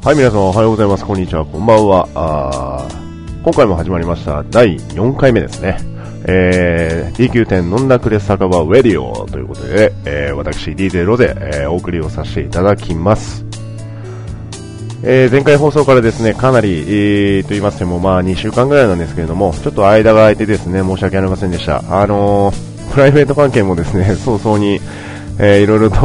はい、皆さんおはようございます。こんにちは、こんばんは。あ今回も始まりました、第4回目ですね。えー、DQ10 飲んだくれ酒場ウェディオということで、えー、私 DJ ロで、えーお送りをさせていただきます。えー前回放送からですね、かなり、えー、と言いましても、まあ2週間ぐらいなんですけれども、ちょっと間が空いてですね、申し訳ありませんでした。あのー、プライベート関係もですね、早々に、えー、いろいろと、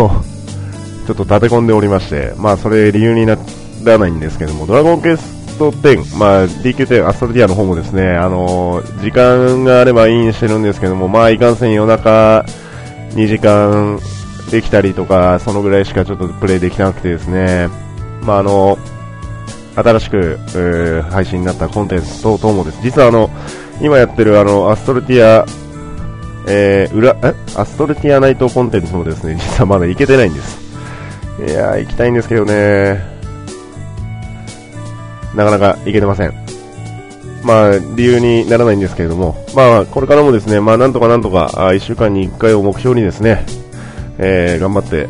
ちょっと立て込んでおりまして、まあそれ理由になってらないんですけども、ドラゴンクエスト10、まあ DQ10 アストルティアの方もですね、あのー時間があればインしてるんですけども、まあいかんせん夜中2時間できたりとか、そのぐらいしかちょっとプレイできなくてですね、まああの新しく、えー配信になったコンテンツ等々もです。実はあの、今やってるあの、アストルティア、えー、裏、えアストルティアナイトコンテンツもですね、実はまだいけてないんです。いやー、行きたいんですけどね、なかなか行けてません。まあ、理由にならないんですけれども、まあ、これからもですね、まあ、なんとかなんとか、あ1週間に1回を目標にですね、えー、頑張って、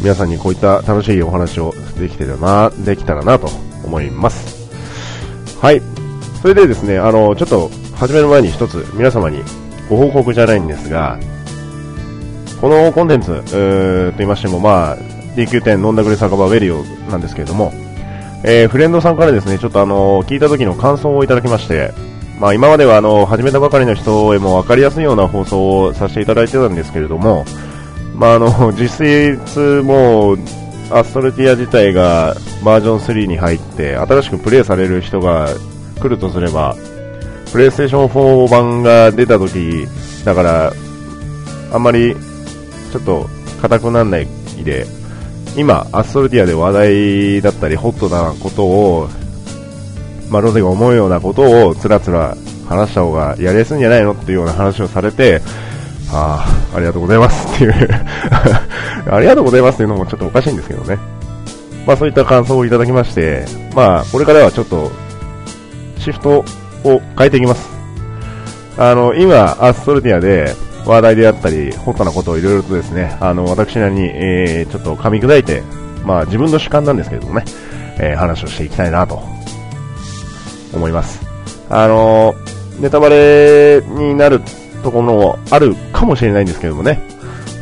皆さんにこういった楽しいお話をできてるな、できたらなと思います。はい。それでですね、あの、ちょっと始める前に一つ皆様にご報告じゃないんですが、このコンテンツ、と言いましても、まあ、DQ10 飲んだくれ酒場ウェリオなんですけれども、えーフレンドさんからですね、ちょっとあの、聞いた時の感想をいただきまして、まあ今まではあの、始めたばかりの人へも分かりやすいような放送をさせていただいてたんですけれども、まああの、実質もう、アストルティア自体がバージョン3に入って、新しくプレイされる人が来るとすれば、プレイステーション4版が出た時、だから、あんまり、ちょっと、硬くならないで、今、アストルティアで話題だったり、ホットなことを、まあ、ロゼが思うようなことをつらつら話した方がやりやすいんじゃないのっていうような話をされて、ああ、ありがとうございますっていう ありがとうございますっていうのもちょっとおかしいんですけどね。まあそういった感想をいただきまして、まあこれからはちょっとシフトを変えていきます。あの、今、アストルティアで話題であったり、ホットなことをいろいろとですね、あの、私なりに、えー、ちょっと噛み砕いて、まあ自分の主観なんですけれどもね、えー話をしていきたいなと思います。あの、ネタバレになるところもあるかもしれないんですけどもね、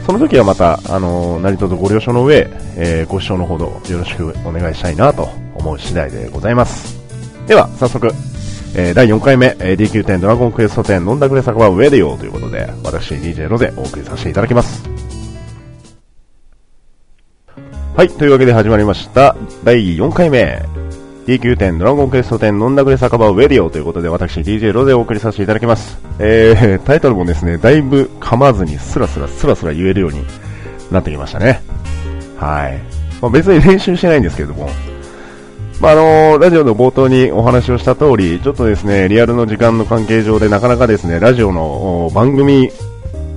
その時はまた、あの、何卒ご了承の上、えーご視聴のほどよろしくお願いしたいなと思う次第でございます。では、早速、えー第4回目、え DQ10 ドラゴンクエスト10飲んだくれ酒場ウェディオということで、私 DJ ロでお送りさせていただきます。はい、というわけで始まりました、第4回目、DQ10 ドラゴンクエスト10飲んだくれ酒場ウェディオということで、私 DJ ロでお送りさせていただきます。えー、タイトルもですね、だいぶ噛まずにスラスラスラスラ言えるようになってきましたね。はい。まあ、別に練習してないんですけれども、まあ、のラジオの冒頭にお話をした通り、ちょっとですね、リアルの時間の関係上でなかなかですね、ラジオの番組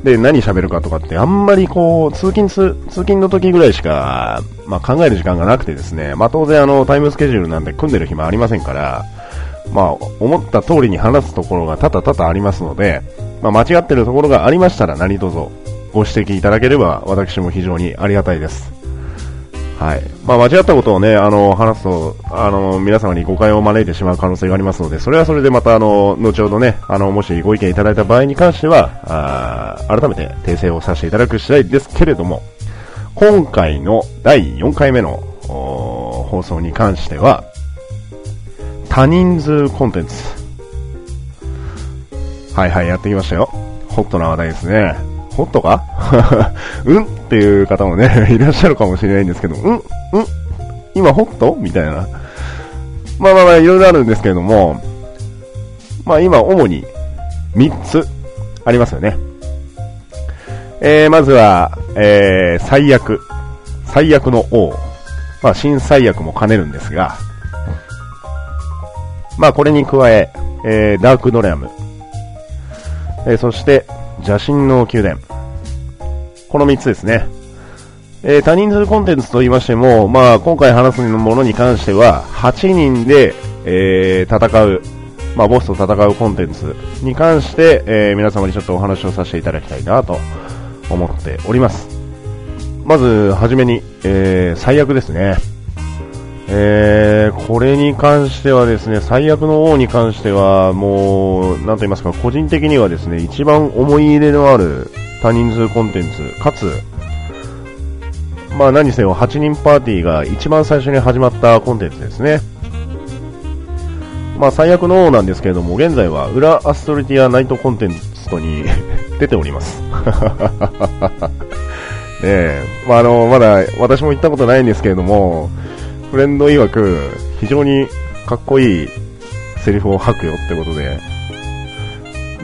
で何喋るかとかってあんまりこう、通勤す、通勤の時ぐらいしか、まあ、考える時間がなくてですね、まあ、当然あの、タイムスケジュールなんで組んでる暇ありませんから、まあ、思った通りに話すところが多々多々ありますので、まあ、間違ってるところがありましたら何卒ご指摘いただければ私も非常にありがたいです。はい。まあ、間違ったことをね、あの、話すと、あの、皆様に誤解を招いてしまう可能性がありますので、それはそれでまた、あの、後ほどね、あの、もしご意見いただいた場合に関しては、あー改めて訂正をさせていただく次第ですけれども、今回の第4回目の放送に関しては、多人数コンテンツ。はいはい、やってきましたよ。ホットな話題ですね。ホットか？うんっていう方もね、いらっしゃるかもしれないんですけど、うんうん今ホット？みたいな。まあまあまあ、いろいろあるんですけれども、まあ今、主に3つありますよね。えー、まずは、えー、最悪。最悪の王。まあ、新最悪も兼ねるんですが、まあ、これに加え、えー、ダークドレアム。えー、そして、邪神の宮殿。この3つですね。えー、多人数コンテンツと言いましても、まあ、今回話すものに関しては、8人で、えー、戦う、まあ、ボスと戦うコンテンツに関して、えー、皆様にちょっとお話をさせていただきたいなと思っております。まず、はじめに、えー、最悪ですね。えー、これに関してはですね、最悪の王に関しては、もう、なんと言いますか、個人的にはですね、一番思い入れのある多人数コンテンツ、かつ、まあ何せよ8人パーティーが一番最初に始まったコンテンツですね。まあ最悪の王なんですけれども、現在は裏アストルティアナイトコンテンツとに 出ております。ねえ、まああの、まだ私も行ったことないんですけれども、フレンド曰く、非常にかっこいいセリフを吐くよってことで、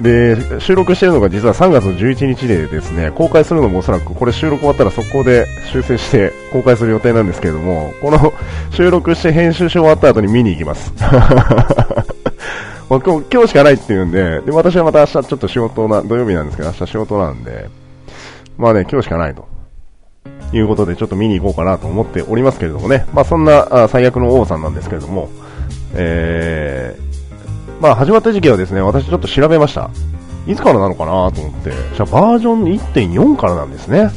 で、収録してるのが実は3月の11日でですね、公開するのもおそらくこれ収録終わったら速攻で修正して公開する予定なんですけれども、この 収録して編集し終わった後に見に行きます。ま今日今日しかないっていうんで、で、私はまた明日ちょっと仕事な、土曜日なんですけど、明日仕事なんで、まあね、今日しかないと。いうことで、ちょっと見に行こうかなと思っておりますけれどもね。まあそんなあ最悪の王さんなんですけれども、えー、まあ始まった時期はですね、私ちょっと調べました。いつからなのかなと思って、じゃバージョン1.4からなんですね。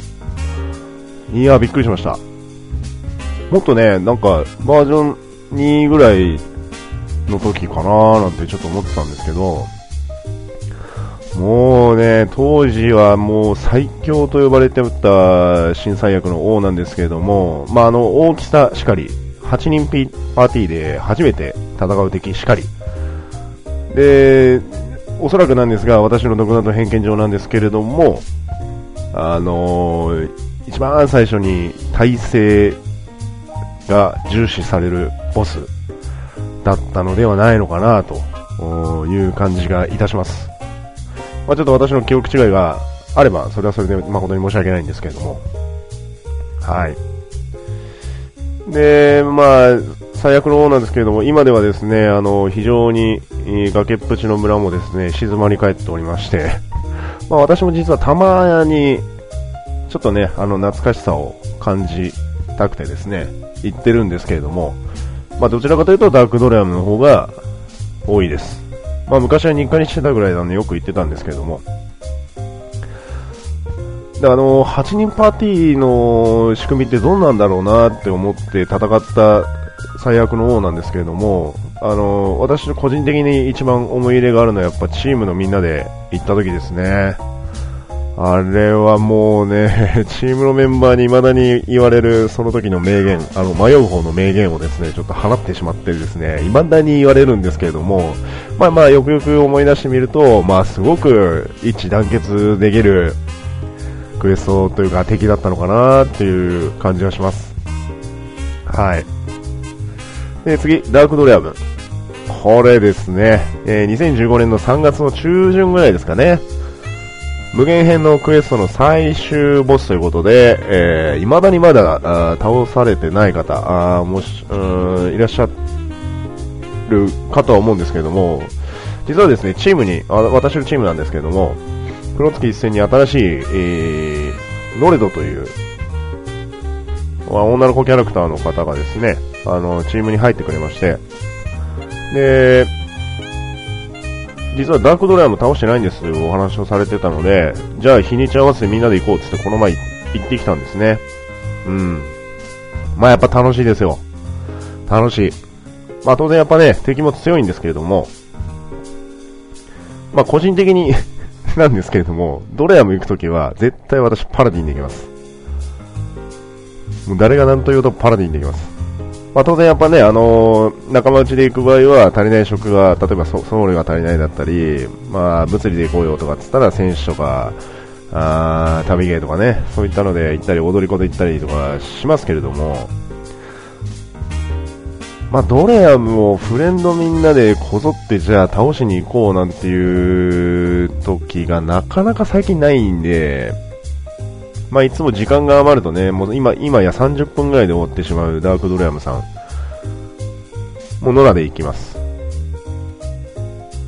いや、びっくりしました。もっとね、なんか、バージョン2ぐらいの時かななんてちょっと思ってたんですけど、もうね、当時はもう最強と呼ばれてた新三役の王なんですけれども、まあ、あの、大きさしかり、8人パーティーで初めて戦う敵しかり、で、おそらくなんですが、私の独断と偏見上なんですけれども、あのー、一番最初に体制が重視されるボスだったのではないのかなという感じがいたします。まあ、ちょっと私の記憶違いがあれば、それはそれで誠に申し訳ないんですけれども。はい。で、まあ、最悪の方なんですけれども、今ではですね、あの、非常に崖っぷちの村もですね、静まり返っておりまして、まあ私も実はたまに、ちょっとね、あの、懐かしさを感じたくてですね、行ってるんですけれども、まあどちらかというとダークドラムの方が多いです。まあ昔は日課にしてたぐらいなんでよく行ってたんですけれども、であの8人パーティーの仕組みってどうなんだろうなって思って戦った最悪の王なんですけれども、あの、私個人的に一番思い入れがあるのはやっぱチームのみんなで行った時ですね。あれはもうね、チームのメンバーに未だに言われるその時の名言、あの、迷う方の名言をですね、ちょっと放ってしまってですね、未だに言われるんですけれども、まあまあよくよく思い出してみると、まあすごく一致団結できるクエストというか敵だったのかなっていう感じがします。はい。で、次、ダークドレアム。これですね、えー、2015年の3月の中旬ぐらいですかね。無限編のクエストの最終ボスということで、えー、未だにまだ倒されてない方、あもし、うん、いらっしゃるかとは思うんですけれども、実はですね、チームに、あ私のチームなんですけれども、黒月一戦に新しい、えー、ノレドという、女の子キャラクターの方がですね、あの、チームに入ってくれまして、で、実はダークドライも倒してないんですというお話をされてたので、じゃあ日にち合わせてみんなで行こうってってこの前行ってきたんですね。うん。まあやっぱ楽しいですよ。楽しい。まあ当然やっぱね、敵も強いんですけれども、まあ個人的に なんですけれども、ドレアム行くときは絶対私パラディンで行きます。もう誰が何と言うとパラディンで行きます。まあ、当然やっぱね、あのー、仲間内で行く場合は足りない職が、例えばソウルが足りないだったり、まあ、物理で行こうよとかっつったら選手とか、あ旅芸とかね、そういったので行ったり、踊り子で行ったりとかしますけれども、まあ、ドレアムをフレンドみんなでこぞってじゃあ倒しに行こうなんていう時がなかなか最近ないんで、まあ、いつも時間が余るとね、もう今、今や30分ぐらいで終わってしまうダークドレアムさん。もう野良で行きます。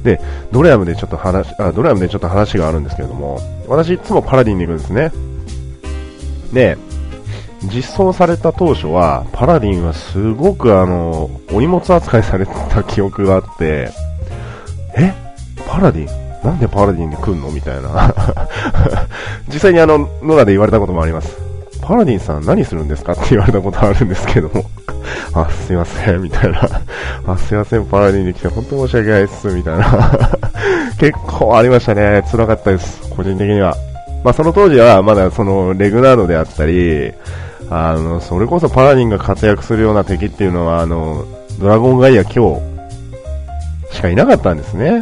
で、ドレアムでちょっと話、あ、ドレアムでちょっと話があるんですけれども、私いつもパラディンに行くんですね。で、実装された当初は、パラディンはすごくあの、お荷物扱いされてた記憶があって、え？パラディン？なんでパラディンで来んの？みたいな 実際にあの、野良で言われたこともあります。パラディンさん何するんですか？って言われたことあるんですけども あ、すいません、みたいな。あ、すいません、パラディンに来て本当申し訳ないっす、みたいな。結構ありましたね。辛かったです、個人的には。まあ、その当時はまだそのレグナードであったり、あの、それこそパラディンが活躍するような敵っていうのは、あの、ドラゴンガイア今日しかいなかったんですね。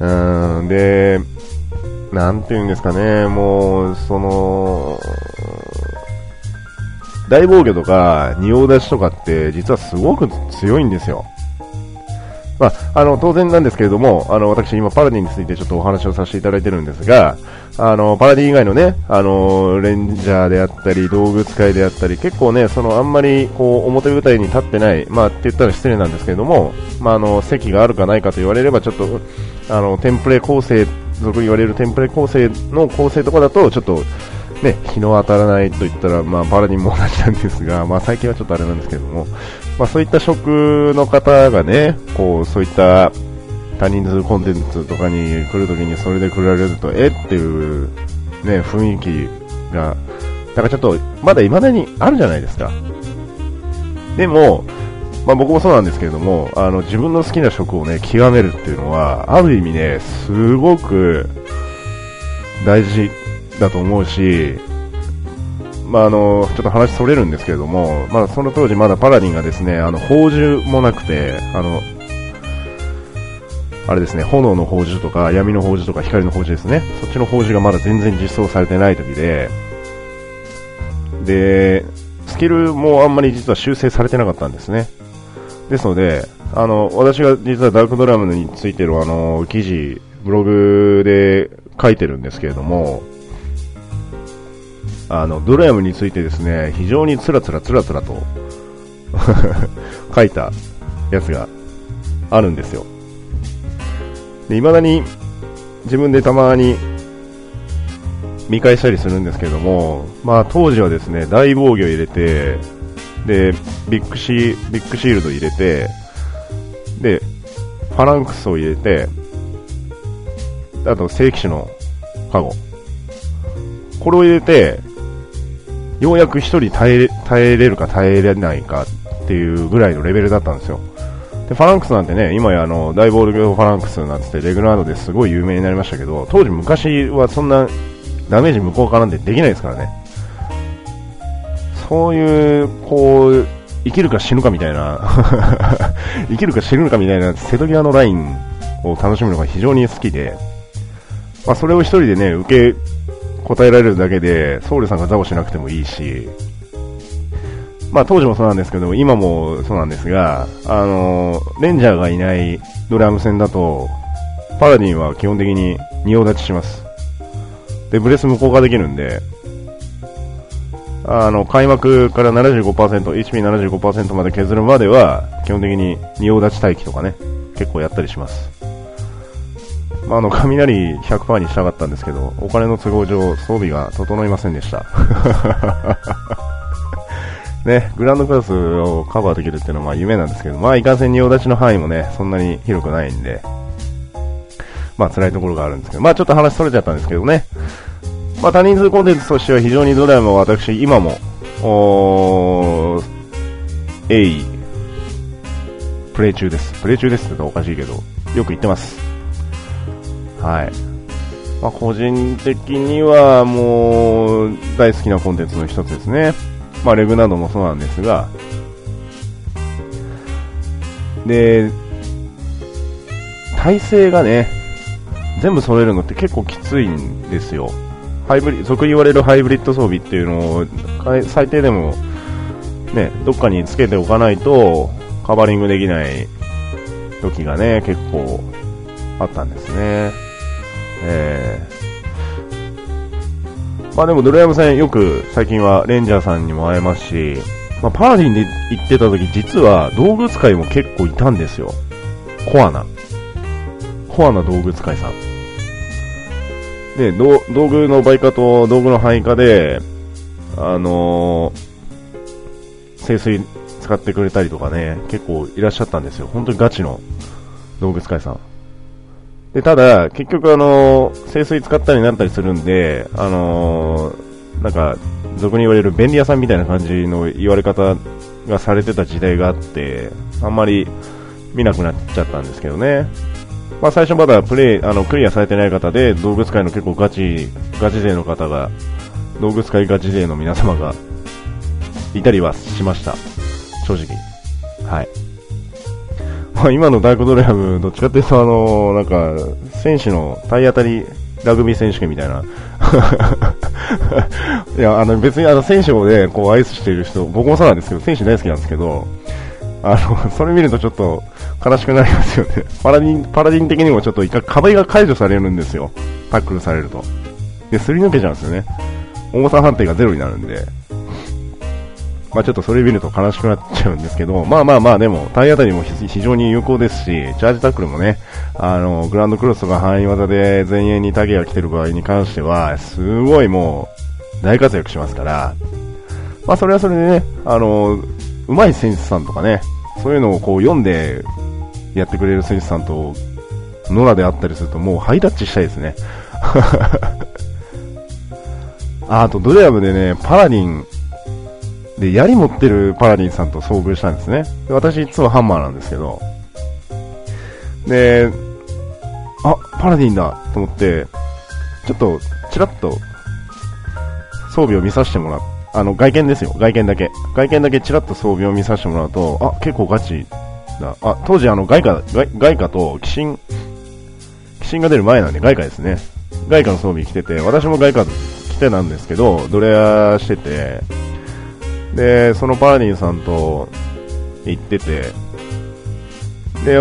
うん、で、なんていうんですかね、もう、その、大防御とか、仁王出しとかって、実はすごく強いんですよ。まあ、あの、当然なんですけれども、あの、私今パラディンについてちょっとお話をさせていただいてるんですが、あの、パラディ以外のね、あの、レンジャーであったり、道具使いであったり、結構ね、その、あんまり、こう、表舞台に立ってない、まあ、って言ったら失礼なんですけれども、まあ、あの、席があるかないかと言われれば、ちょっと、あの、テンプレ構成、俗に言われるテンプレ構成の構成とかだと、ちょっと、ね、日の当たらないと言ったら、まあ、パラディンも同じなんですが、まあ、最近はちょっとあれなんですけども、まあ、そういった職の方がね、こう、そういった他人数コンテンツとかに来るときにそれで来られると、えっていうね、雰囲気が、だかちょっと、まだ未だにあるじゃないですか。でも、まあ、僕もそうなんですけれども、あの、自分の好きな職をね、極めるっていうのは、ある意味ね、すごく大事だと思うし、まあ、あの、ちょっと話それるんですけれども、まあ、その当時まだパラディンがですね、あの、宝珠もなくて、あの、あれですね、炎の宝珠とか、闇の宝珠とか、光の宝珠ですね。そっちの宝珠がまだ全然実装されてない時で、で、スキルもあんまり実は修正されてなかったんですね。ですので、あの、私が実はダークドラムについてるあの、記事、ブログで書いてるんですけれども、あの、ドラムについてですね、非常につらつらつらつらと 書いたやつがあるんですよ。で、未だに自分でたまに見返したりするんですけども、まあ当時はですね、大防御入れて、で、ビッグシー、ビッグシールド入れて、で、ファランクスを入れて、あと正規種のカゴ。これを入れて、ようやく一人耐え耐えれるか耐えれないかっていうぐらいのレベルだったんですよ。で、ファランクスなんてね、今やあの、大ボールファランクスなんつってレグラードですごい有名になりましたけど、当時昔はそんなダメージ向こうからなんてできないですからね。そういう、こう、生きるか死ぬかみたいな 生きるか死ぬかみたいな瀬戸際のラインを楽しむのが非常に好きで、まあ、それを一人でね、受け答えられるだけで、ソウルさんがザボしなくてもいいし、まあ当時もそうなんですけど、今もそうなんですが、あの、レンジャーがいないドラム戦だと、パラディンは基本的に仁王立ちします。で、ブレス無効化できるんで、あの、開幕から75%、HP75% まで削るまでは、基本的に仁王立ち待機とかね、結構やったりします。まあ、あの、雷100%にしたかったんですけど、お金の都合上、装備が整いませんでした。ね、グランドクラスをカバーできるっていうのはまあ夢なんですけど、まあいかんせん仁王立ちの範囲もね、そんなに広くないんで、まあ辛いところがあるんですけど、まあちょっと話それちゃったんですけどね、まあ他人数コンテンツとしては非常にドラマは私、今も、おー、鋭意、プレイ中です。プレイ中ですって言ったらおかしいけど、よく言ってます。はい。まあ個人的にはもう、大好きなコンテンツの一つですね。まあ、レグなどもそうなんですが、で、体勢がね、全部揃えるのって結構きついんですよ。ハイブリ、俗に言われるハイブリッド装備っていうのを、最低でも、ね、どっかにつけておかないと、カバリングできない時がね、結構あったんですね。えー、まあでもドラヤム戦よく最近はレンジャーさんにも会えますし、まあ、パラディンで行ってた時実は道具使いも結構いたんですよ。コアな。コアな道具使いさん。で、道具の売価と道具の配下で、あのー、清水使ってくれたりとかね、結構いらっしゃったんですよ。本当にガチの道具使いさん。で、ただ、結局あの、清水使ったりなったりするんで、あのー、なんか、俗に言われる便利屋さんみたいな感じの言われ方がされてた時代があって、あんまり見なくなっちゃったんですけどね。まあ最初まだプレイ、あの、クリアされてない方で、動物界の結構ガチ、ガチ勢の方が、動物界ガチ勢の皆様が、いたりはしました。正直。はい。まあ今のダークドライブ、どっちかっていうとあの、なんか、選手の体当たりラグビー選手権みたいな。いや、あの別にあの選手をね、こう愛している人、僕もそうなんですけど、選手大好きなんですけど、あの、それ見るとちょっと悲しくなりますよね。パラディン、パラディン的にもちょっと一回壁が解除されるんですよ。タックルされると。で、すり抜けちゃうんですよね。重さ判定がゼロになるんで。まあちょっとそれ見ると悲しくなっちゃうんですけど、まあまあまあでも、体当たりも非常に有効ですし、チャージタックルもね、あの、グランドクロスとか範囲技で前衛にタゲが来てる場合に関しては、すごいもう、大活躍しますから、まあそれはそれでね、あの、上手い選手さんとかね、そういうのをこう読んでやってくれる選手さんと、野良であったりするともうハイタッチしたいですね。あ あとドレアムでね、パラディン、で、槍持ってるパラディンさんと遭遇したんですね。で私いつもハンマーなんですけど、で、あ、パラディンだと思って、ちょっと、ちらっと、装備を見させてもらっあの、外見ですよ。外見だけ。外見だけちらっと装備を見させてもらうと、あ、結構ガチだ。あ、当時あの、外貨、外貨と寄進、寄進が出る前なんで外貨ですね。外貨の装備着てて、私も外貨着てなんですけど、ドレアしてて、で、そのパラディンさんと行ってて、で、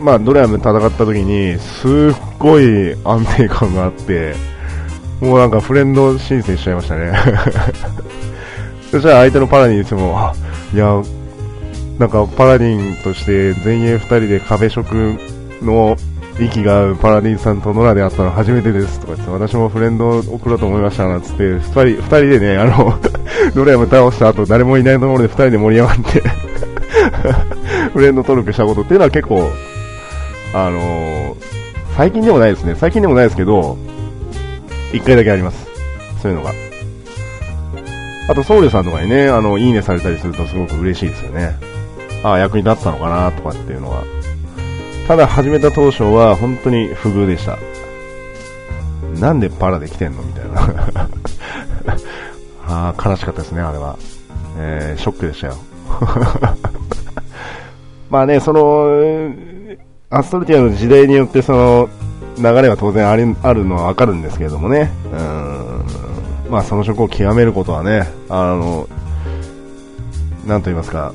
まあ、ドレアム戦った時に、すっごい安定感があって、もうなんかフレンド申請しちゃいましたね。そしたら相手のパラディンしても、あ、いや、なんかパラディンとして前衛2人で壁色の息が合うパラディンさんとノラで会ったの初めてですとか言って、私もフレンドを送ろうと思いましたなつって、2人、二人でね、あの、ドラヤム倒した後誰もいないところで2人で盛り上がって フレンド登録したことっていうのは結構、あのー、最近でもないですね。最近でもないですけど、一回だけあります。そういうのが。あと、僧侶さんとかにね、あの、いいねされたりするとすごく嬉しいですよね。ああ、役に立ったのかなとかっていうのは。ただ、始めた当初は本当に不遇でした。なんでパラで来てんのみたいな。あ、悲しかったですね、あれは。えー、ショックでしたよ。まあね、その、アストルティアの時代によってその、流れは当然ありあるのはわかるんですけれどもね、うん、まあその職を極めることはね、あの、なんと言いますか、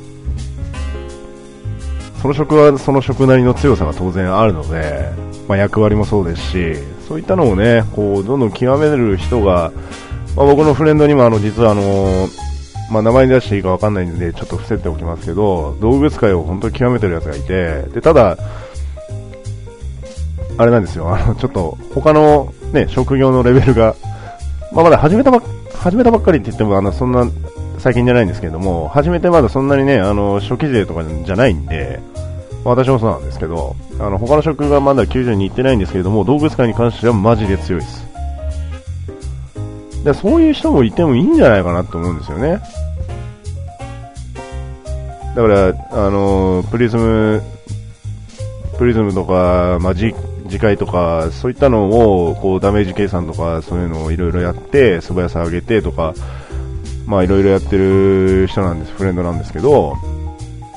その職はその職なりの強さが当然あるので、まあ、役割もそうですし、そういったのをね、こう、どんどん極める人が、まあ、僕のフレンドにもあの、実はあの、まあ、名前に出していいかわかんないんで、ちょっと伏せておきますけど、動物界を本当に極めてるやつがいて、で、ただ、あれなんですよ、あの、ちょっと、他のね、職業のレベルが、まあ、まだ始めたばっ、始めたばっかりって言っても、あの、そんな、最近じゃないんですけども、初めてまだそんなにね、あの、初期税とかじゃないんで、私もそうなんですけど、あの、他の職がまだ90に行ってないんですけれども、動物界に関してはマジで強いです。でそういう人もいてもいいんじゃないかなと思うんですよね。だから、あの、プリズム、プリズムとか、まあ、次回とか、そういったのを、こう、ダメージ計算とか、そういうのをいろいろやって、素早さ上げてとか、まあ、いろいろやってる人なんです、フレンドなんですけど、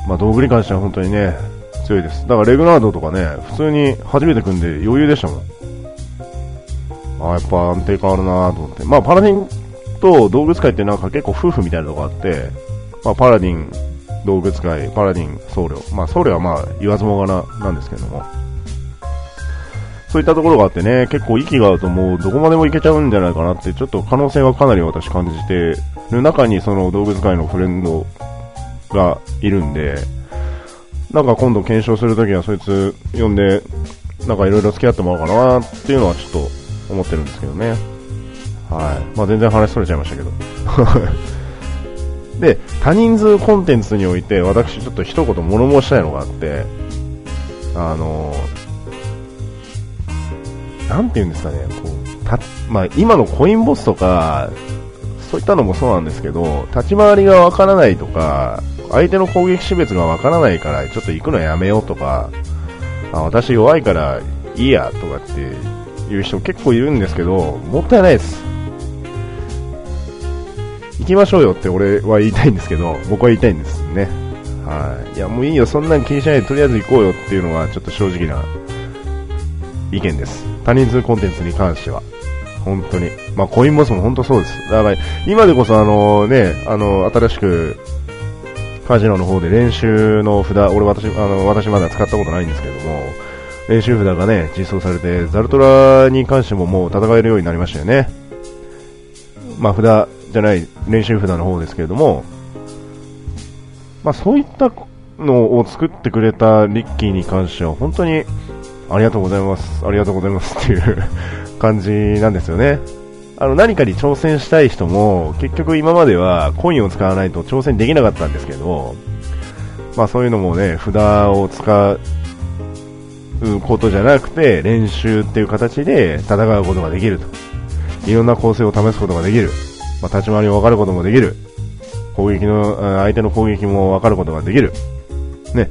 まあ、道具に関しては本当にね、強いです。だからレグナードとかね、普通に初めて組んで余裕でしたもん。あやっぱ安定感あるなと思って。まあ、パラディンと動物界ってなんか結構夫婦みたいなとこあって、まあ、パラディン、動物界、パラディン、僧侶。まあ、僧侶はまあ、言わずもがな、なんですけども。そういったところがあってね、結構息が合うともうどこまでもいけちゃうんじゃないかなって、ちょっと可能性はかなり私感じてる中にその動物界のフレンドがいるんで、なんか今度検証するときはそいつ呼んで、なんかいろいろ付き合ってもらおうかなっていうのはちょっと思ってるんですけどね。はい。まあ全然話それちゃいましたけど。で、多人数コンテンツにおいて私ちょっと一言物申したいのがあって、あのなんて言うんですかね、こう、た、まあ、今のコインボスとか、そういったのもそうなんですけど、立ち回りがわからないとか、相手の攻撃種別がわからないから、ちょっと行くのやめようとか、あ私弱いからいいやとかっていう人結構いるんですけど、もったいないです。行きましょうよって俺は言いたいんですけど、僕は言いたいんですね。はい。いや、もういいよ、そんなん気にしないでとりあえず行こうよっていうのがちょっと正直な意見です。他人数コンテンツに関しては。本当に。まあ、コインボスも本当そうです。だから、今でこそあのね、あの、新しく、カジノの方で練習の札、俺私、あの、私まだ使ったことないんですけども、練習札がね、実装されて、ザルトラに関してももう戦えるようになりましたよね。まあ、札じゃない、練習札の方ですけれども、まあ、そういったのを作ってくれたリッキーに関しては、本当に、ありがとうございます、ありがとうございますっていう感じなんですよね。あの何かに挑戦したい人も結局今まではコインを使わないと挑戦できなかったんですけど、まあそういうのもね、札を使うことじゃなくて練習っていう形で戦うことができると。いろんな構成を試すことができる。まあ、立ち回りを分かることもできる。攻撃の、相手の攻撃も分かることができる。ね。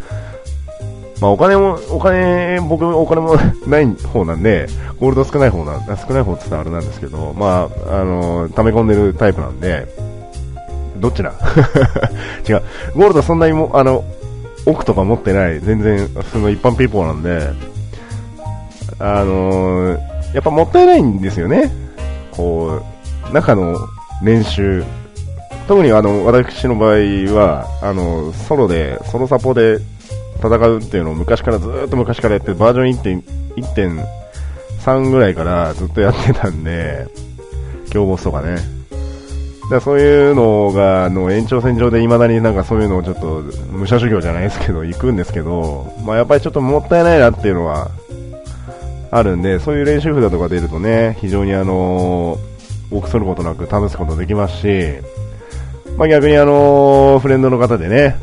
まあ、お金も、お金、僕、お金も ない方なんで、ゴールド少ない方なん、少ない方って言ったらあれなんですけど、まあ、あの、溜め込んでるタイプなんで、どっちだ？違う。ゴールドそんなにも、あの、奥とか持ってない、全然、その一般ピーポーなんで、あのやっぱもったいないんですよね。こう、中の練習。特にあの、私の場合は、あの、ソロで、ソロサポで戦うっていうのを昔からずっと昔からやって、バージョン1.3ぐらいからずっとやってたんで、強ボスとかね。だそういうのが、あの、延長線上で未だになんかそういうのをちょっと、武者修行じゃないですけど、行くんですけど、まあやっぱりちょっともったいないなっていうのは、あるんで、そういう練習札とか出るとね、非常にあの、臆することなく試すことできますし、まあ逆にあのー、フレンドの方でね、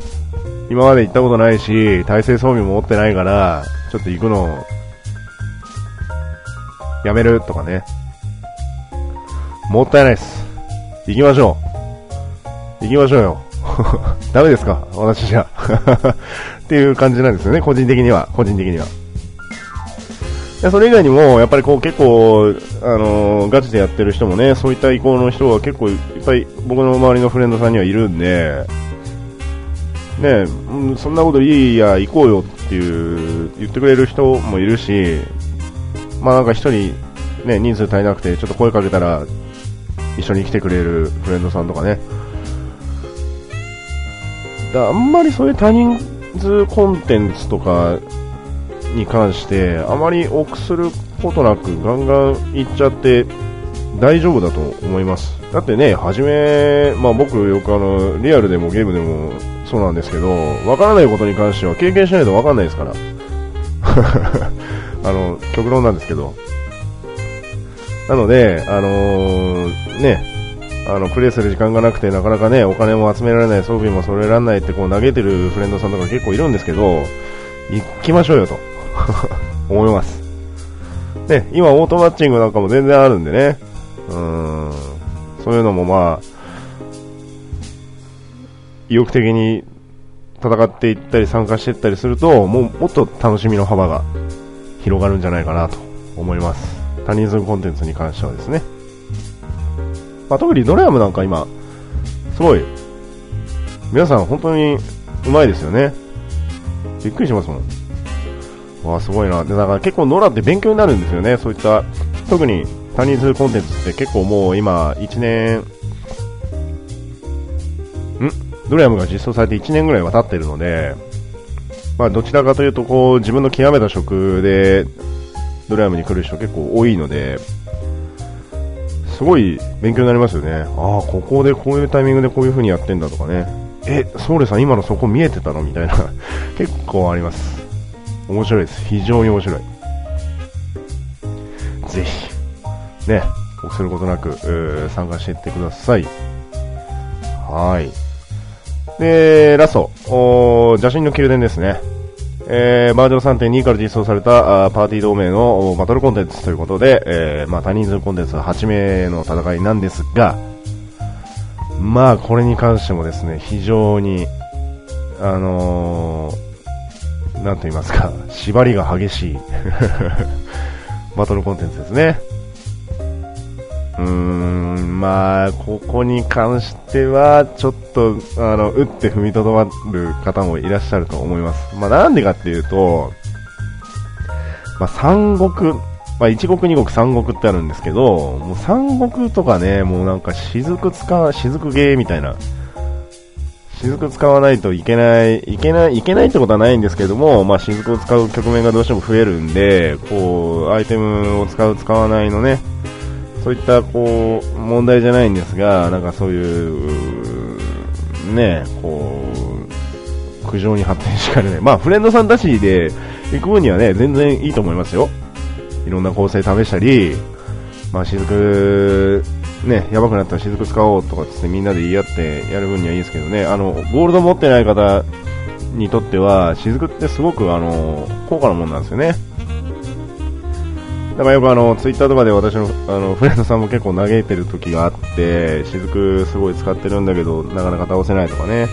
今まで行ったことないし、体制装備も持ってないから、ちょっと行くの、やめるとかね。もったいないです。行きましょう。行きましょうよ。ダメですか？私じゃ。っていう感じなんですよね、個人的には。個人的には。それ以外にも、やっぱりこう結構、あのー、ガチでやってる人もね、そういった意向の人が結構いっぱい僕の周りのフレンドさんにはいるんで、ね、うん、そんなこといいや、行こうよっていう言ってくれる人もいるし、まあなんか一人、ね、人数足りなくてちょっと声かけたら一緒に来てくれるフレンドさんとかね。だあんまりそういう多人数コンテンツとかに関してあまり臆することなくガンガン行っちゃって大丈夫だと思います。だってね、はじめ、まあ僕よくあの、リアルでもゲームでもそうなんですけど、わからないことに関しては経験しないとわかんないですから。あの、極論なんですけど。なので、あのー、ね、あの、プレイする時間がなくて、なかなかね、お金も集められない、装備も揃えられないってこう投げてるフレンドさんとか結構いるんですけど、行きましょうよと、思います。ね、今オートマッチングなんかも全然あるんでね、うん、そういうのもまあ、意欲的に戦っていったり参加していったりすると、もうもっと楽しみの幅が広がるんじゃないかなと思います。他人数コンテンツに関してはですね。まあ、特にドラヤムなんか今、すごい、皆さん本当にうまいですよね。びっくりしますもん。わあ、すごいな。で、だから結構ノラって勉強になるんですよね。そういった、特に他人数コンテンツって結構もう今、1年、ん？ドラヤムが実装されて1年ぐらいは経ってるので、まあ、どちらかというとこう自分の極めた職でドラヤムに来る人結構多いので、すごい勉強になりますよね。ああ、ここでこういうタイミングでこういう風にやってんだとかね。え、ソーレさん今のそこ見えてたのみたいな 結構あります。面白いです。非常に面白い。ぜひ、ね、臆することなく、参加していってください。はい。で、ラスト、邪神の宮殿ですね。えー、バージョン3.2から実装されたあパーティー同盟のバトルコンテンツということで、えー、まあ、多人数コンテンツ8名の戦いなんですが、まあ、これに関してもですね、非常に、あのー、なんと言いますか、縛りが激しい バトルコンテンツですね。うーん、まあ、ここに関しては、ちょっと、あの、打って踏みとどまる方もいらっしゃると思います。まあ、なんでかっていうと、まあ、三国、まあ、一国、二国、三国ってあるんですけど、もう三国とかね、もうなんか雫使う、雫ゲーみたいな、雫使わないといけない、いけない、いけないってことはないんですけども、まあ、雫を使う局面がどうしても増えるんで、こう、アイテムを使う、使わないのね、そういったこう問題じゃないんですが、なんかそういう、ね、こう、苦情に発展しかねない。まあ、フレンドさんたちで行く分にはね、全然いいと思いますよ。いろんな構成試したり、まあ、雫、ね、やばくなったら雫使おうとかつってみんなで言い合ってやる分にはいいですけどね、あの、ゴールド持ってない方にとっては、雫ってすごくあの、高価なもんなんですよね。だからよくあの、ツイッターとかで私の、あの、フレンドさんも結構嘆いてる時があって、雫すごい使ってるんだけど、なかなか倒せないとかね。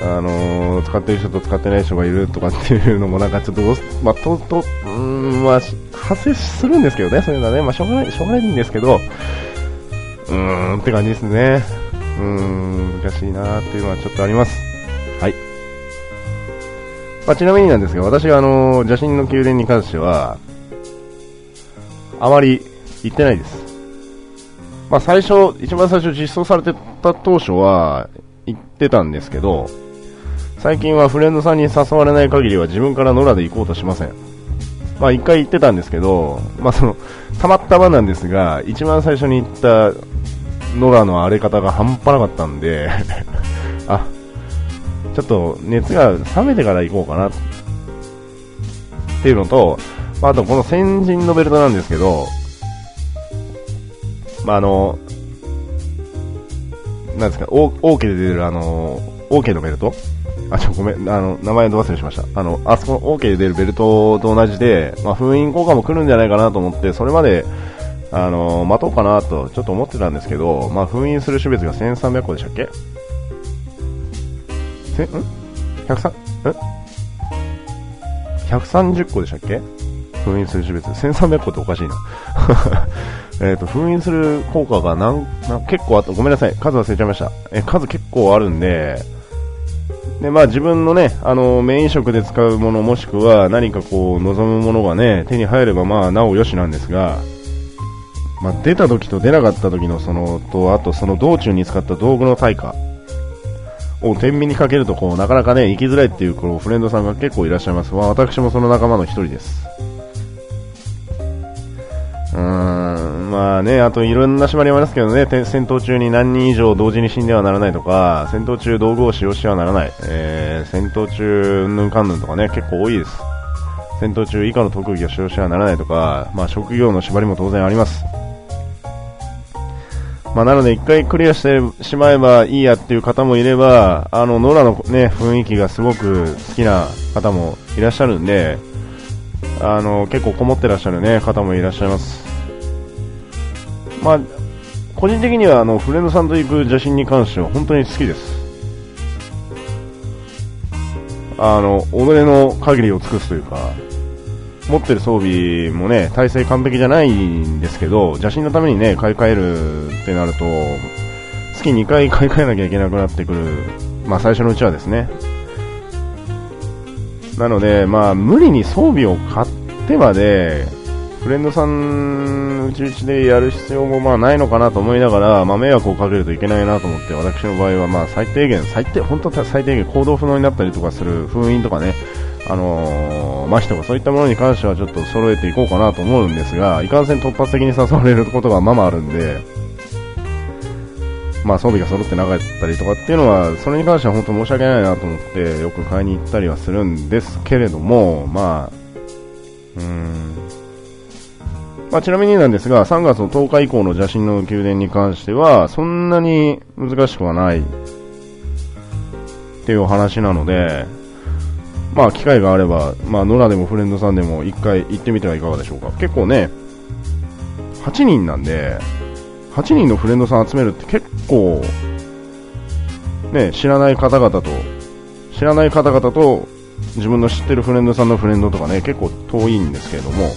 あのー、使ってる人と使ってない人がいるとかっていうのもなんかちょっと、まあ、と、と、うん、まあ、発生するんですけどね、そういうのはね、まあ、しょうがない、しょうがないんですけど、うーんって感じですね。うーん、難しいなっていうのはちょっとあります。はい。まあ、ちなみになんですが、私があの、邪神の宮殿に関しては、あまり行ってないです。まあ最初、一番最初実装されてた当初は行ってたんですけど、最近はフレンドさんに誘われない限りは自分から野良で行こうとしません。まあ一回行ってたんですけど、まあその、たまったまなんですが、一番最初に行った野良の荒れ方が半端なかったんで あ、ちょっと熱が冷めてから行こうかなっていうのと、まあ、あとこの先人のベルトなんですけど、まあ、あの、なんですか、オーケーで出るあの、オーケーのベルト？あ、ちょ、ごめん、あの、名前ど忘れしました。あの、あそこのオーケーで出るベルトと同じで、まあ、封印効果も来るんじゃないかなと思って、それまで、あの、待とうかなと、ちょっと思ってたんですけど、まあ、封印する種別が1300個でしたっけ？せ、ん ?103、ん ?130 個でしたっけ？封印する種別。1300個っておかしいな。えっと、封印する効果がなん、な結構あった。ごめんなさい。数忘れちゃいました。え、数結構あるんで、で、まあ自分のね、あの、メイン食で使うものもしくは何かこう、望むものがね、手に入ればまあ、なおよしなんですが、まあ出た時と出なかった時のその、と、あとその道中に使った道具の対価を天秤にかけるとこう、なかなかね、行きづらいっていうこのフレンドさんが結構いらっしゃいます。まあ私もその仲間の一人です。うん、まあね、あといろんな縛りもありますけどね、戦闘中に何人以上同時に死んではならないとか、戦闘中道具を使用してはならない、えー、戦闘中うんぬんかんぬんとかね、結構多いです。戦闘中以下の特技を使用してはならないとか、まあ職業の縛りも当然あります。まあ、なので一回クリアしてしまえばいいやっていう方もいれば、あの、ノラのね、雰囲気がすごく好きな方もいらっしゃるんで、あの、結構こもってらっしゃるね、方もいらっしゃいます。まあ、個人的にはあの、フレンドさんと行く邪神に関しては本当に好きです。あの、己の限りを尽くすというか、持ってる装備もね、体制完璧じゃないんですけど、邪神のためにね、買い替えるってなると、月2回買い替えなきゃいけなくなってくる。まあ最初のうちはですね。なので、まあ無理に装備を買ってまで、フレンドさん、うちうちでやる必要もまあないのかなと思いながら、まあ迷惑をかけるといけないなと思って、私の場合はまあ最低限、最低、本当最低限行動不能になったりとかする封印とかね、あのー、麻痺とかそういったものに関してはちょっと揃えていこうかなと思うんですが、いかんせん突発的に誘われることがままあるんで、まあ装備が揃ってなかったりとかっていうのは、それに関しては本当申し訳ないなと思って、よく買いに行ったりはするんですけれども、まあ、うーん、まあ、ちなみになんですが、3月の10日以降の邪神の宮殿に関しては、そんなに難しくはないっていうお話なので、まあ機会があれば、まあ野良でもフレンドさんでも一回行ってみてはいかがでしょうか。結構ね、8人なんで、8人のフレンドさん集めるって結構、ね、知らない方々と、知らない方々と自分の知ってるフレンドさんのフレンドとかね、結構遠いんですけれども、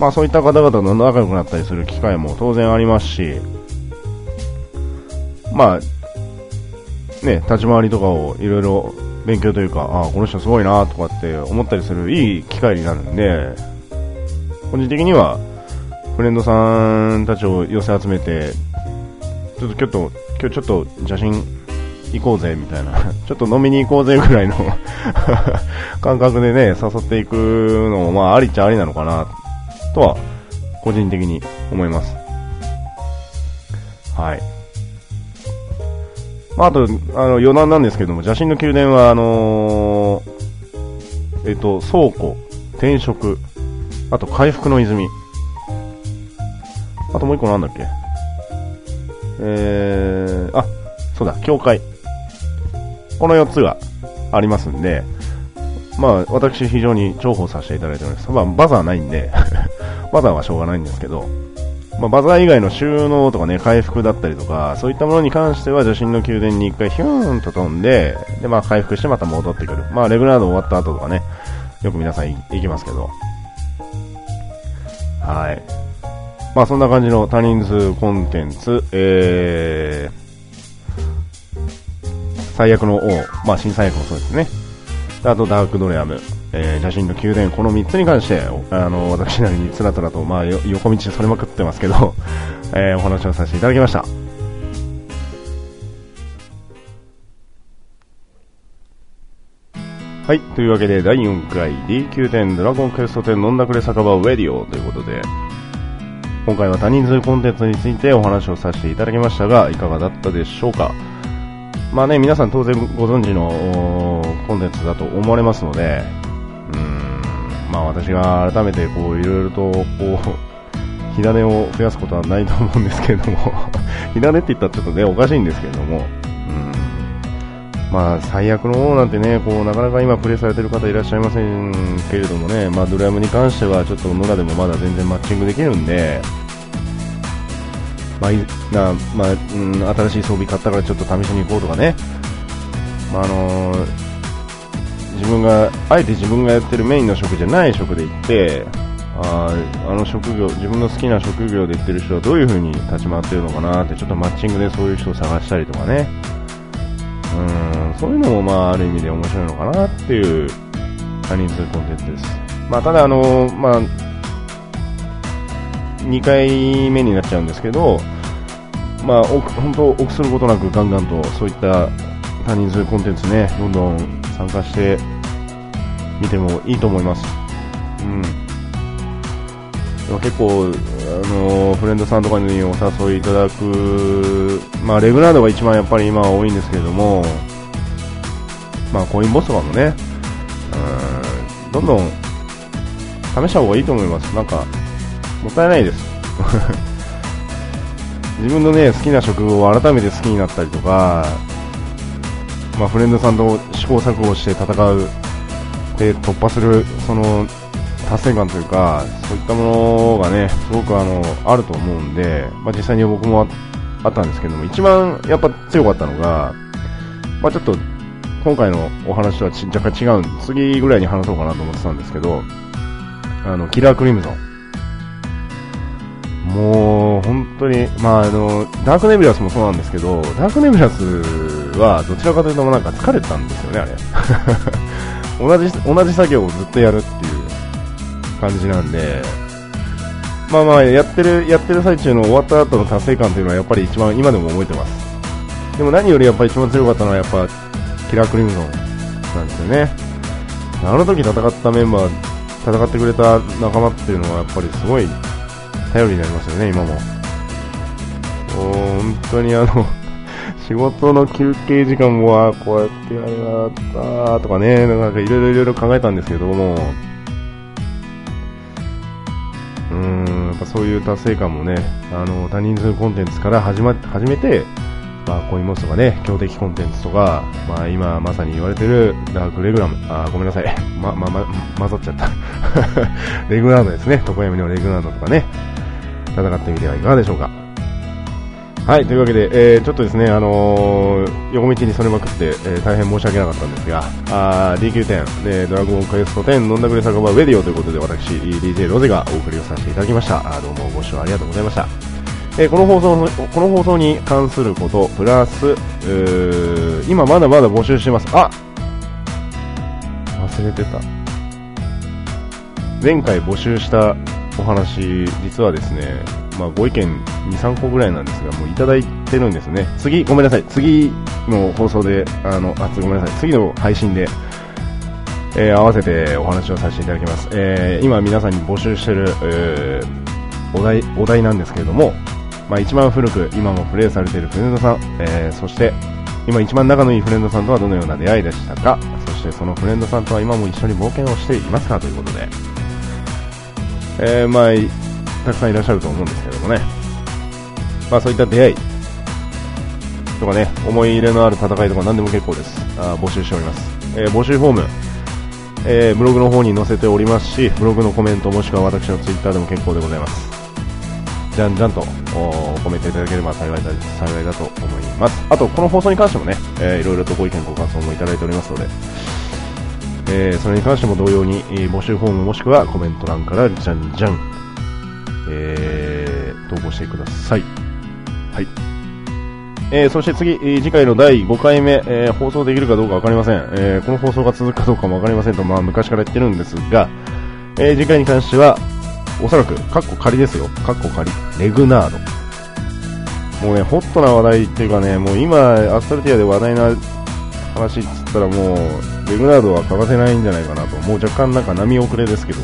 まあそういった方々と仲良くなったりする機会も当然ありますし、まあ、ね、立ち回りとかをいろいろ勉強というか、ああ、この人すごいなとかって思ったりするいい機会になるんで、個人的には、フレンドさんたちを寄せ集めて、ちょっと今日、今日ちょっと写真行こうぜみたいな、ちょっと飲みに行こうぜぐらいの 感覚でね、誘っていくのも、まあ、ありっちゃありなのかな、とは、個人的に思います。はい。まあ、あと、あの、余談なんですけども、邪神の宮殿は、あのー、えっと、倉庫、転職、あと回復の泉。あともう一個なんだっけ？えー、あ、そうだ、教会。この4つがありますんで、まあ、私非常に重宝させていただいております。まあ、バザーないんで バザーはしょうがないんですけど、まあ、バザー以外の収納とかね、回復だったりとか、そういったものに関しては、女神の宮殿に一回ヒューンと飛んで、で、まあ、回復してまた戻ってくる。まあ、レグラード終わった後とかね、よく皆さん行きますけど。はい。まあ、そんな感じの他人数コンテンツ、えー、最悪の王、まあ、新最悪もそうですね。あと、ダークドレアム、えー、写真の宮殿、この3つに関して、あの、私なりにつらつらと、まあ、横道それまくってますけど、えー、お話をさせていただきました。はい。というわけで、第4回 D9 点ドラゴンクエスト10飲んだくれ酒場ウェディオということで、今回は多人数コンテンツについてお話をさせていただきましたが、いかがだったでしょうか？まあね、皆さん当然ご存知のコンテンツだと思われますので、うん、まあ私が改めてこういろいろとこう、火種を増やすことはないと思うんですけれども 火種って言ったらちょっとね、おかしいんですけれども、まあ最悪の王なんてね、こうなかなか今プレイされてる方いらっしゃいませんけれどもね、まあドラムに関してはちょっと野良でもまだ全然マッチングできるんで、まあ、なまあ、うん、新しい装備買ったからちょっと試しに行こうとかね、まあ、あのー、自分が、あえて自分がやってるメインの職じゃない職で行って、ああの職業、自分の好きな職業で行ってる人はどういう風に立ち回ってるのかなって、ちょっとマッチングでそういう人を探したりとかね、うん、そういうのもまあ、ある意味で面白いのかなっていう他人数コンテンツです。まあ、ただあの、まあ、2回目になっちゃうんですけど、まあ、本当、臆することなくガンガンとそういった多人数コンテンツね、どんどん参加してみてもいいと思います。うん。結構、あのフレンドさんとかにお誘いいただく、まあ、レグラードが一番やっぱり今は多いんですけれども、まあ、コインボスとかもね、うん、どんどん試した方がいいと思います。なんか、もったいないです。自分のね、好きな職を改めて好きになったりとか、まあ、フレンドさんと試行錯誤して戦う、で、突破する、その、達成感というか、そういったものがね、すごくあの、あると思うんで、まあ、実際に僕もあったんですけども、一番やっぱ強かったのが、まあ、ちょっと、今回のお話とは若干違うん、次ぐらいに話そうかなと思ってたんですけど、あの、キラークリムゾン。もう、本当に、まあ、あの、ダークネビラスもそうなんですけど、ダークネビラスは、どちらかというと、なんか疲れたんですよね、あれ。同じ、同じ作業をずっとやるってい感じなんで、まあまあ、やってる、やってる最中の終わった後の達成感というのは、やっぱり一番、今でも覚えてます。でも何よりやっぱり一番強かったのは、やっぱ、キラークリムゾンなんですよね。あの時戦ったメンバー、戦ってくれた仲間っていうのは、やっぱりすごい頼りになりますよね、今も。本当にあの 仕事の休憩時間も、あこうやってやるなとかね、なんかいろいろいろ考えたんですけども、うーん、やっぱそういう達成感もね、あの、多人数コンテンツから始ま、始めて、まあ、コインモスとかね、強敵コンテンツとか、まあ、今まさに言われてるダークレグラム、あ、ごめんなさい。ま、ま、ま、混ざっちゃった。レグラードですね。床闇のレグラードとかね、戦ってみてはいかがでしょうか。はい、というわけで、えー、ちょっとですね、あのー、横道にそれまくって、えー、大変申し訳なかったんですが、DQ10、ドラゴンクエスト10飲んだくれ酒場ウェディオということで、私、DJ ロゼがお送りをさせていただきました。あどうもご視聴ありがとうございました。えー、この放送、この放送に関すること、プラス、今まだまだ募集してます。あ忘れてた。前回募集したお話、実はですね、まあ、ご意見2、3個ぐらいなんですが、もういただいてるんですね。次、ごめんなさい。次の放送で、あの、あ、ごめんなさい。次の配信で、えー、合わせてお話をさせていただきます。えー、今皆さんに募集してる、えー、お題、お題なんですけれども、まあ、一番古く、今もプレイされているフレンドさん、えー、そして、今一番仲のいいフレンドさんとはどのような出会いでしたか？そしてそのフレンドさんとは今も一緒に冒険をしていますか？ということで、えー、まあ、たくさんいらっしゃると思うんですけどもね、まあ、そういった出会いとかね、思い入れのある戦いとか何でも結構です。あ募集しております。えー、募集フォーム、えー、ブログの方に載せておりますし、ブログのコメントもしくは私のツイッターでも結構でございます。じゃんじゃんとコメントいただければ幸いだ幸いだと思います。あと、この放送に関してもね、えー、いろいろとご意見ご感想もいただいておりますので、えー、それに関しても同様に、えー、募集フォームもしくはコメント欄からじゃんじゃんえー、投稿してください。はい。えー、そして次、次回の第5回目、えー、放送できるかどうかわかりません。えー、この放送が続くかどうかもわかりませんと、まあ、昔から言ってるんですが、えー、次回に関しては、おそらく、カッコ仮ですよ。カッコ仮。レグナード。もうね、ホットな話題っていうかね、もう今、アストルティアで話題な話っつったらもう、レグナードは欠かせないんじゃないかなと。もう若干なんか波遅れですけど。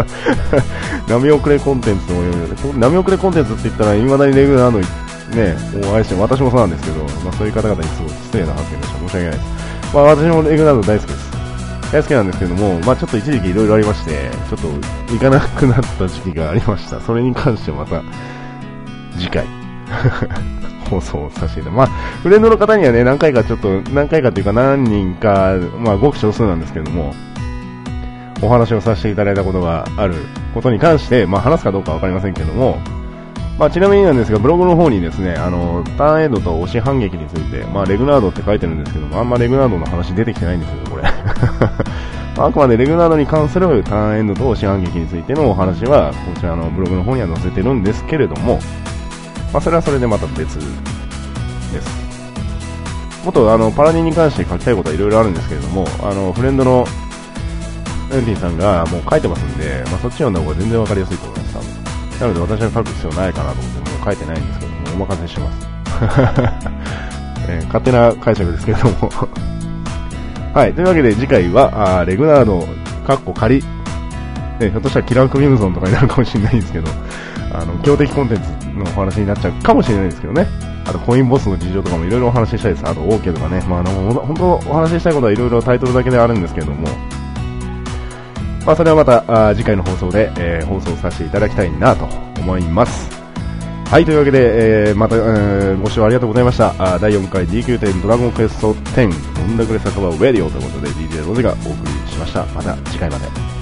波遅れコンテンツとも言うよ波遅れコンテンツって言ったら、未だにレグナードね、もう愛して、私もそうなんですけど、まあそういう方々にすごい失礼な発言でした。申し訳ないです。まあ私もレグナード大好きです。大好きなんですけども、まあちょっと一時期いろいろありまして、ちょっと行かなくなった時期がありました。それに関してまた、次回。放送をさせていただまあ、フレンドの方にはね、何回かちょっと、何回かというか何人か、まあ、ごく少数なんですけども、お話をさせていただいたことがあることに関して、まあ、話すかどうかわかりませんけども、まあ、ちなみになんですが、ブログの方にですね、あの、ターンエイドと押し反撃について、まあ、レグナードって書いてるんですけども、あんまレグナードの話出てきてないんですよ、これ。あくまでレグナードに関するターンエンドと押し反撃についてのお話は、こちらのブログの方には載せてるんですけれども、まあ、それはそれでまた別です。もっとあのパラディに関して書きたいことはいろいろあるんですけれども、あのフレンドのエンティンさんがもう書いてますんで、まあ、そっち読んだ方が全然わかりやすいと思います、多分。なので私は書く必要ないかなと思って、もう書いてないんですけども、お任せします。えー、勝手な解釈ですけれども はい、というわけで次回は、あレグナード、カッコ仮、ね、ひょっとしたらキラーク・ビムゾンとかになるかもしれないんですけど、あの、強敵コンテンツのお話になっちゃうかもしれないですけどね。あと、コインボスの事情とかもいろいろお話ししたいです。あと、OK とかね。まあ、あの、本当お話ししたいことはいろいろタイトルだけであるんですけれども、まあ、それはまた、あ次回の放送で、えー、放送させていただきたいなと思います。はい、というわけで、えー、また、えー、ご視聴ありがとうございました。あ第4回 DQ10 ドラゴンクエスト10、飲んだくれ酒場ウェディオということで DJ ロゼがお送りしました。また次回まで。